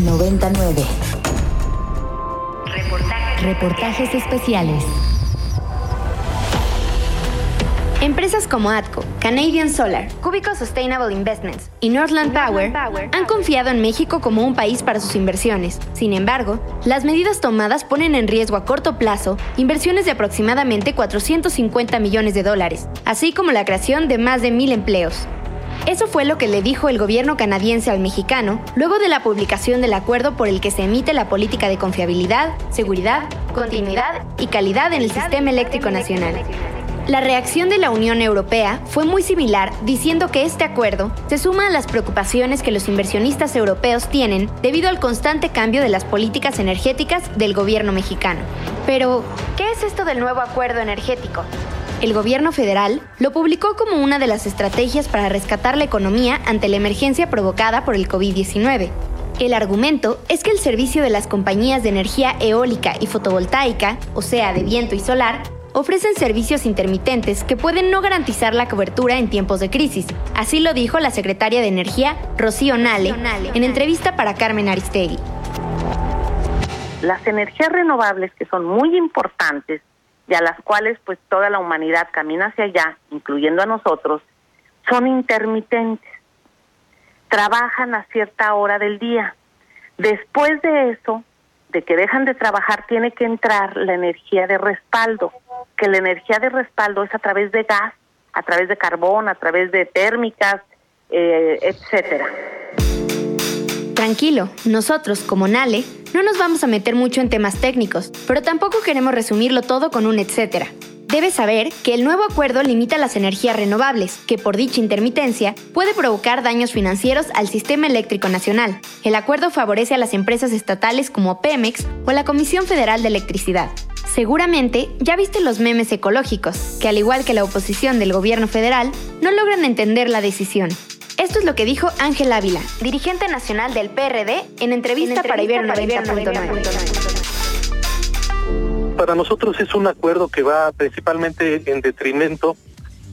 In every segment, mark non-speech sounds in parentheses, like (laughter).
99. Reportajes, especiales. Empresas como ATCO, Canadian Solar, Cubico Sustainable Investments y Northland Power han confiado en México como un país para sus inversiones. Sin embargo, las medidas tomadas ponen en riesgo a corto plazo inversiones de aproximadamente 450 millones de dólares, así como la creación de más de mil empleos. Eso fue lo que le dijo el gobierno canadiense al mexicano luego de la publicación del acuerdo por el que se emite la política de confiabilidad, seguridad, continuidad y calidad en el sistema eléctrico nacional. La reacción de la Unión Europea fue muy similar, diciendo que este acuerdo se suma a las preocupaciones que los inversionistas europeos tienen debido al constante cambio de las políticas energéticas del gobierno mexicano. Pero, ¿qué es esto del nuevo acuerdo energético? El gobierno federal lo publicó como una de las estrategias para rescatar la economía ante la emergencia provocada por el COVID-19. El argumento es que el servicio de las compañías de energía eólica y fotovoltaica, o sea, de viento y solar, ofrecen servicios intermitentes que pueden no garantizar la cobertura en tiempos de crisis. Así lo dijo la secretaria de Energía, Rocío Nale, en entrevista para Carmen Aristegui. Las energías renovables, que son muy importantes y a las cuales pues toda la humanidad camina hacia allá, incluyendo a nosotros, son intermitentes. Trabajan a cierta hora del día. Después de eso, de que dejan de trabajar, tiene que entrar la energía de respaldo, que la energía de respaldo es a través de gas, a través de carbón, a través de térmicas, eh, etcétera. Tranquilo, nosotros, como Nale, no nos vamos a meter mucho en temas técnicos, pero tampoco queremos resumirlo todo con un etcétera. Debes saber que el nuevo acuerdo limita las energías renovables, que por dicha intermitencia puede provocar daños financieros al sistema eléctrico nacional. El acuerdo favorece a las empresas estatales como Pemex o la Comisión Federal de Electricidad. Seguramente ya viste los memes ecológicos, que al igual que la oposición del gobierno federal, no logran entender la decisión. Esto es lo que dijo Ángel Ávila, dirigente nacional del PRD, en entrevista, para Ibero 90.9 para nosotros es un acuerdo que va principalmente en detrimento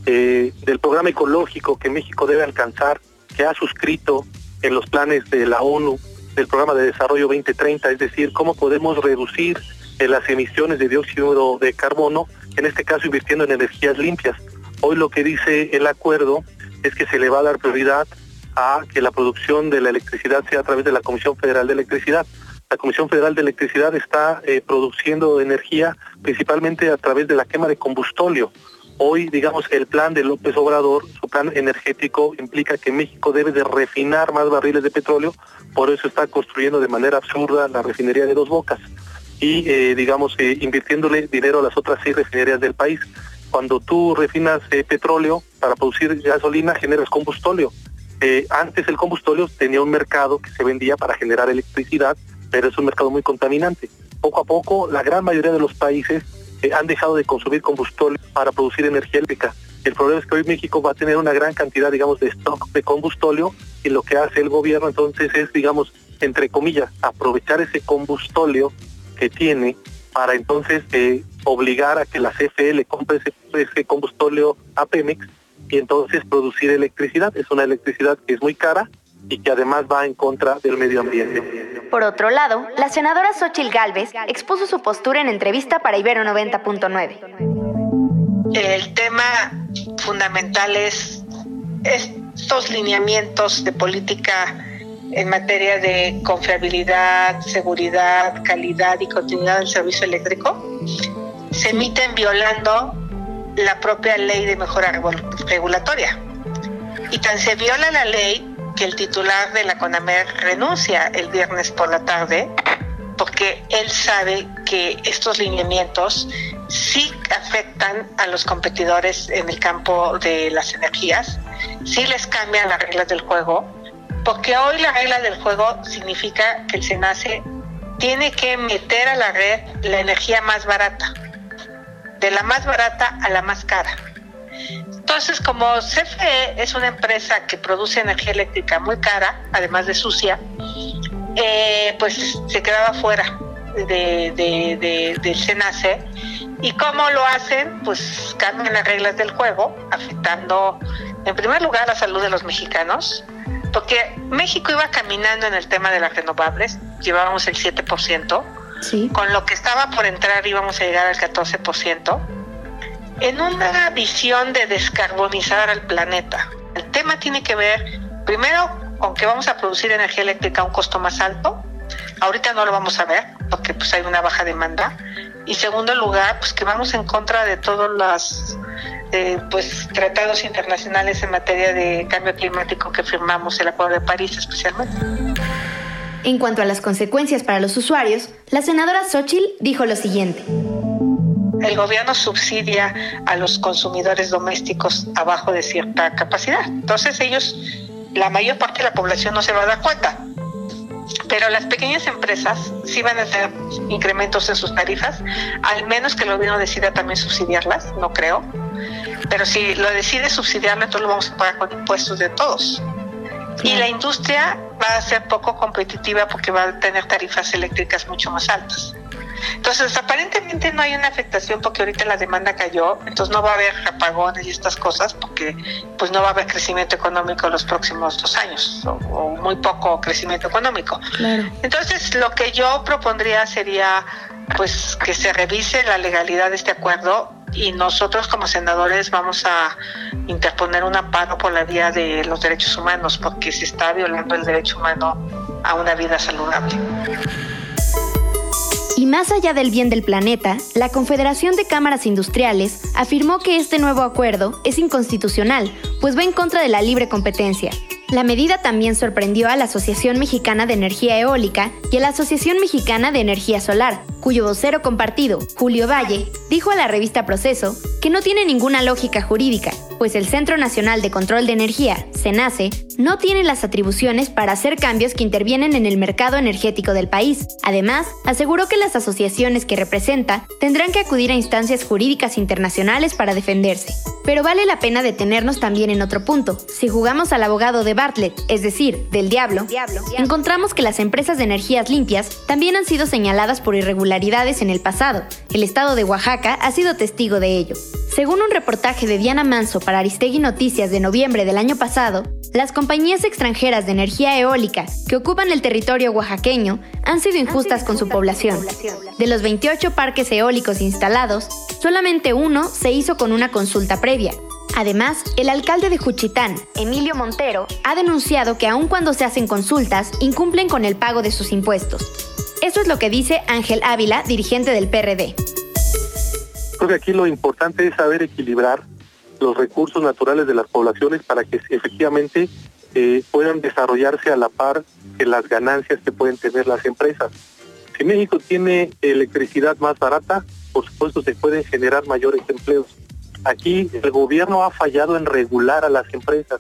eh, del programa ecológico que México debe alcanzar, que ha suscrito en los planes de la ONU del programa de desarrollo 2030, es decir, cómo podemos reducir eh, las emisiones de dióxido de carbono, en este caso invirtiendo en energías limpias. Hoy lo que dice el acuerdo es que se le va a dar prioridad a que la producción de la electricidad sea a través de la Comisión Federal de Electricidad la Comisión Federal de Electricidad está eh, produciendo energía principalmente a través de la quema de combustóleo. Hoy, digamos, el plan de López Obrador, su plan energético, implica que México debe de refinar más barriles de petróleo, por eso está construyendo de manera absurda la refinería de Dos Bocas y, eh, digamos, eh, invirtiéndole dinero a las otras seis refinerías del país. Cuando tú refinas petróleo para producir gasolina, generas combustóleo. antes el combustóleo tenía un mercado que se vendía para generar electricidad pero es un mercado muy contaminante. Poco a poco, la gran mayoría de los países eh, han dejado de consumir combustible para producir energía eléctrica. El problema es que hoy México va a tener una gran cantidad, digamos, de stock de combustóleo y lo que hace el gobierno entonces es, digamos, entre comillas, aprovechar ese combustóleo que tiene para entonces eh, obligar a que la CFE le compre ese, ese combustóleo a Pemex y entonces producir electricidad. Es una electricidad que es muy cara y que además va en contra del medio ambiente. Por otro lado, la senadora Xochil Gálvez expuso su postura en entrevista para Ibero 90.9. El tema fundamental es estos lineamientos de política en materia de confiabilidad, seguridad, calidad y continuidad del servicio eléctrico se emiten violando la propia ley de mejora regulatoria. Y tan se viola la ley que el titular de la CONAMER renuncia el viernes por la tarde porque él sabe que estos lineamientos sí afectan a los competidores en el campo de las energías, sí les cambian las reglas del juego, porque hoy la regla del juego significa que el SENACE tiene que meter a la red la energía más barata, de la más barata a la más cara. Entonces, como CFE es una empresa que produce energía eléctrica muy cara, además de sucia, eh, pues se quedaba fuera de, de, del SENACE. ¿Y cómo lo hacen? Pues cambian las reglas del juego, afectando en primer lugar la salud de los mexicanos, porque México iba caminando en el tema de las renovables, llevábamos el 7%, Con lo que estaba por entrar íbamos a llegar al 14%, en una visión de descarbonizar al planeta. El tema tiene que ver, primero, con que vamos a producir energía eléctrica a un costo más alto. Ahorita no lo vamos a ver porque pues hay una baja demanda. Y segundo lugar, pues que vamos en contra de todos los eh, pues tratados internacionales en materia de cambio climático que firmamos, el Acuerdo de París especialmente. En cuanto a las consecuencias para los usuarios, la senadora Xochitl dijo lo siguiente. el gobierno subsidia a los consumidores domésticos abajo de cierta capacidad. Entonces ellos, la mayor parte de la población no se va a dar cuenta. Pero las pequeñas empresas sí van a tener incrementos en sus tarifas, al menos que el gobierno decida también subsidiarlas, no creo. Pero si lo decide subsidiarlo, entonces lo vamos a pagar con impuestos de todos. Y la industria va a ser poco competitiva porque va a tener tarifas eléctricas mucho más altas. Entonces, aparentemente no hay una afectación porque ahorita la demanda cayó, entonces no va a haber apagones y estas cosas porque pues no va a haber crecimiento económico los próximos dos años o, o muy poco crecimiento económico. Claro. Entonces, lo que yo propondría sería pues que se revise la legalidad de este acuerdo y nosotros como senadores vamos a interponer un amparo por la vía de los derechos humanos porque se está violando el derecho humano a una vida saludable. Y más allá del bien del planeta, la Confederación de Cámaras Industriales afirmó que este nuevo acuerdo es inconstitucional, pues va en contra de la libre competencia. La medida también sorprendió a la Asociación Mexicana de Energía Eólica y a la Asociación Mexicana de Energía Solar, cuyo vocero compartido, Julio Valle, dijo a la revista Proceso que no tiene ninguna lógica jurídica, pues el Centro Nacional de Control de Energía, CENACE, no tiene las atribuciones para hacer cambios que intervienen en el mercado energético del país. Además, aseguró que las asociaciones que representa tendrán que acudir a instancias jurídicas internacionales para defenderse. Pero vale la pena detenernos también en otro punto. Si jugamos al abogado de Bartlett, es decir, del diablo, encontramos que las empresas de energías limpias también han sido señaladas por irregularidades en el pasado. El estado de Oaxaca ha sido testigo de ello. Según un reportaje de Diana Manso para Aristegui Noticias de noviembre del año pasado, las compañías extranjeras de energía eólica que ocupan el territorio oaxaqueño han sido injustas con su población. De los 28 parques eólicos instalados, solamente uno se hizo con una consulta previa. Además, el alcalde de Juchitán, Emilio Montero, ha denunciado que aun cuando se hacen consultas, incumplen con el pago de sus impuestos. Eso es lo que dice Ángel Ávila, dirigente del PRD. Creo que aquí lo importante es saber equilibrar los recursos naturales de las poblaciones para que efectivamente eh, puedan desarrollarse a la par de las ganancias que pueden tener las empresas. Si México tiene electricidad más barata, por supuesto se pueden generar mayores empleos. Aquí el gobierno ha fallado en regular a las empresas.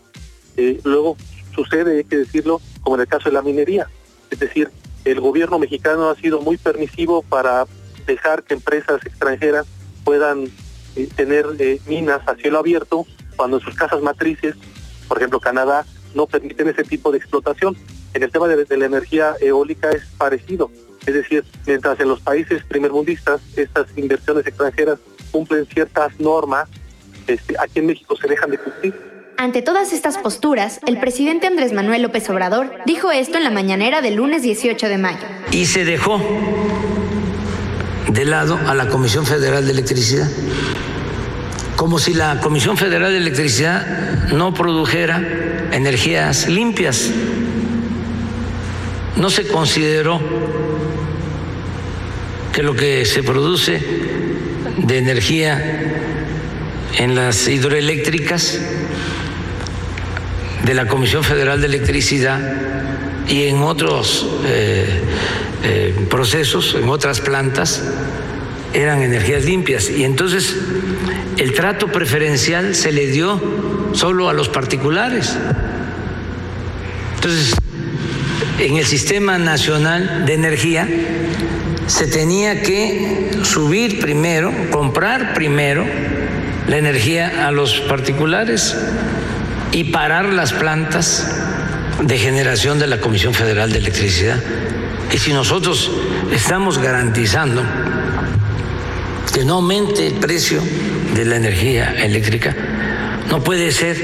Eh, luego sucede, hay que decirlo, como en el caso de la minería. Es decir, el gobierno mexicano ha sido muy permisivo para dejar que empresas extranjeras puedan eh, tener eh, minas a cielo abierto cuando en sus casas matrices, por ejemplo Canadá, no permiten ese tipo de explotación. En el tema de, de la energía eólica es parecido. Es decir, mientras en los países primermundistas estas inversiones extranjeras cumplen ciertas normas, este, aquí en México se dejan de cumplir. Ante todas estas posturas, el presidente Andrés Manuel López Obrador dijo esto en la mañanera del lunes 18 de mayo. Y se dejó de lado a la Comisión Federal de Electricidad, como si la Comisión Federal de Electricidad no produjera energías limpias. No se consideró que lo que se produce de energía en las hidroeléctricas de la Comisión Federal de Electricidad y en otros eh, eh, procesos, en otras plantas, eran energías limpias. Y entonces el trato preferencial se le dio solo a los particulares. Entonces, en el Sistema Nacional de Energía se tenía que subir primero, comprar primero la energía a los particulares y parar las plantas de generación de la Comisión Federal de Electricidad. Y si nosotros estamos garantizando que no aumente el precio de la energía eléctrica, no puede ser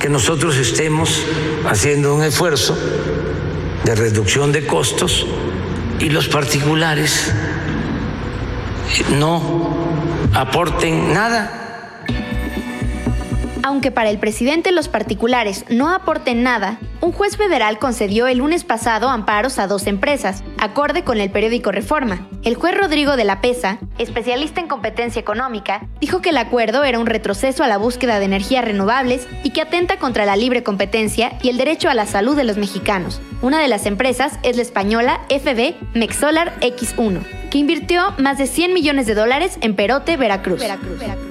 que nosotros estemos haciendo un esfuerzo de reducción de costos y los particulares no aporten nada. Aunque para el presidente los particulares no aporten nada, un juez federal concedió el lunes pasado amparos a dos empresas, acorde con el periódico Reforma. El juez Rodrigo de la Pesa, especialista en competencia económica, dijo que el acuerdo era un retroceso a la búsqueda de energías renovables y que atenta contra la libre competencia y el derecho a la salud de los mexicanos. Una de las empresas es la española FB Mexolar X1, que invirtió más de 100 millones de dólares en Perote, Veracruz.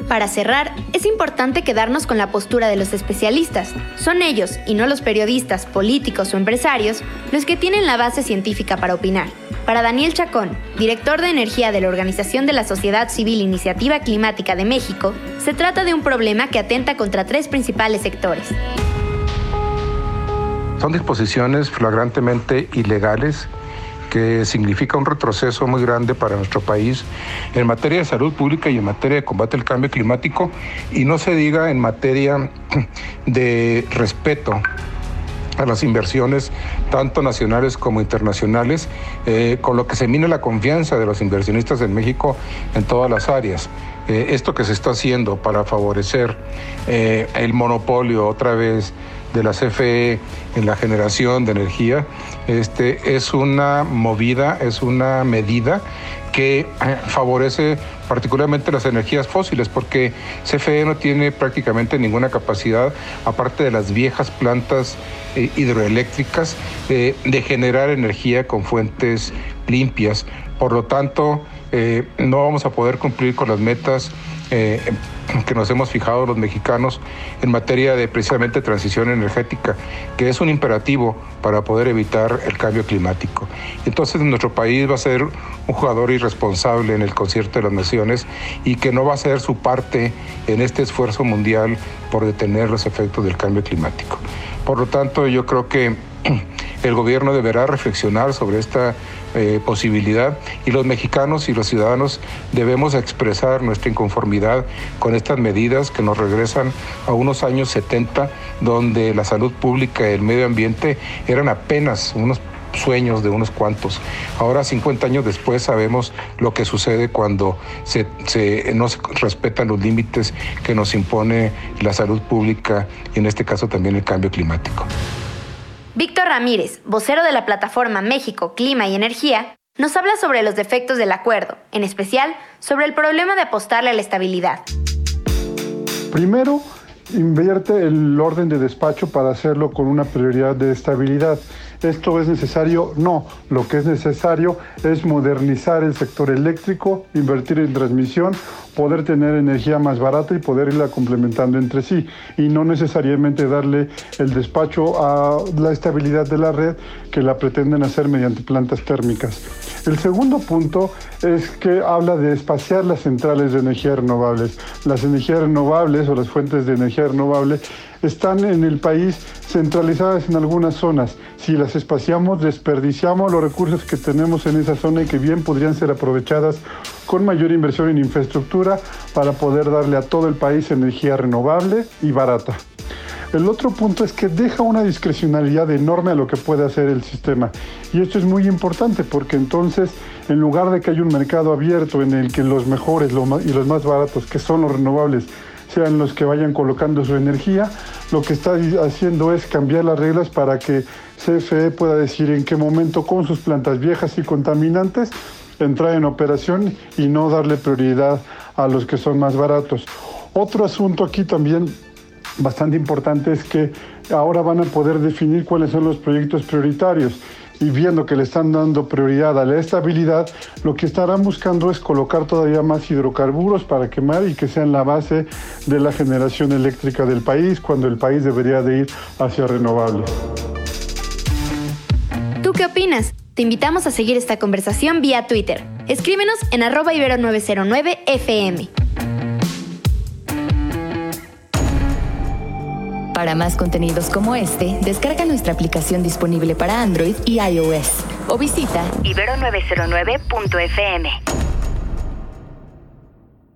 Para cerrar, es importante quedarnos con la postura de los especialistas. Son ellos, y no los periodistas, políticos o empresarios, los que tienen la base científica para opinar. Para Daniel Chacón, director de energía de la Organización de la Sociedad Civil Iniciativa Climática de México, se trata de un problema que atenta contra tres principales sectores. Son disposiciones flagrantemente ilegales que significa un retroceso muy grande para nuestro país en materia de salud pública y en materia de combate al cambio climático y no se diga en materia (clears throat) de respeto a las inversiones, tanto nacionales como internacionales, eh, con lo que se mina la confianza de los inversionistas en México en todas las áreas. Eh, esto que se está haciendo para favorecer eh, el monopolio otra vez de la CFE en la generación de energía, este, es una movida, es una medida que favorece particularmente las energías fósiles, porque CFE no tiene prácticamente ninguna capacidad, aparte de las viejas plantas eh, hidroeléctricas, eh, de generar energía con fuentes limpias. Por lo tanto, no vamos a poder cumplir con las metas eh, que nos hemos fijado los mexicanos en materia de precisamente transición energética, que es un imperativo para poder evitar el cambio climático. Entonces nuestro país va a ser un jugador irresponsable en el concierto de las naciones y que no va a ser su parte en este esfuerzo mundial por detener los efectos del cambio climático. Por lo tanto, yo creo que (clears throat) el gobierno deberá reflexionar sobre esta eh, posibilidad y los mexicanos y los ciudadanos debemos expresar nuestra inconformidad con estas medidas que nos regresan a unos años 70 donde la salud pública y el medio ambiente eran apenas unos sueños de unos cuantos. Ahora, 50 años después, sabemos lo que sucede cuando se, no se respetan los límites que nos impone la salud pública y en este caso también el cambio climático. Víctor Ramírez, vocero de la plataforma México, Clima y Energía, nos habla sobre los defectos del acuerdo, en especial sobre el problema de apostarle a la estabilidad. Primero, invierte el orden de despacho para hacerlo con una prioridad de estabilidad. ¿Esto es necesario? No. Lo que es necesario es modernizar el sector eléctrico, invertir en transmisión, poder tener energía más barata y poder irla complementando entre sí y no necesariamente darle el despacho a la estabilidad de la red que la pretenden hacer mediante plantas térmicas. El segundo punto es que habla de espaciar las centrales de energía renovables. Las energías renovables o las fuentes de energía renovable están en el país centralizadas en algunas zonas. Si las espaciamos, desperdiciamos los recursos que tenemos en esa zona y que bien podrían ser aprovechadas con mayor inversión en para poder darle a todo el país energía renovable y barata. El otro punto es que deja una discrecionalidad enorme a lo que puede hacer el sistema. Y esto es muy importante porque entonces, en lugar de que haya un mercado abierto en el que los mejores y los más baratos, que son los renovables, sean los que vayan colocando su energía, lo que está haciendo es cambiar las reglas para que CFE pueda decir en qué momento con sus plantas viejas y contaminantes entrar en operación y no darle prioridad a los que son más baratos. Otro asunto aquí también bastante importante es que ahora van a poder definir cuáles son los proyectos prioritarios y viendo que le están dando prioridad a la estabilidad, lo que estarán buscando es colocar todavía más hidrocarburos para quemar y que sean la base de la generación eléctrica del país cuando el país debería de ir hacia renovables. ¿Tú qué opinas? Te invitamos a seguir esta conversación vía Twitter. Escríbenos en arroba ibero909fm. Para más contenidos como este, descarga nuestra aplicación disponible para Android y iOS o visita ibero909.fm.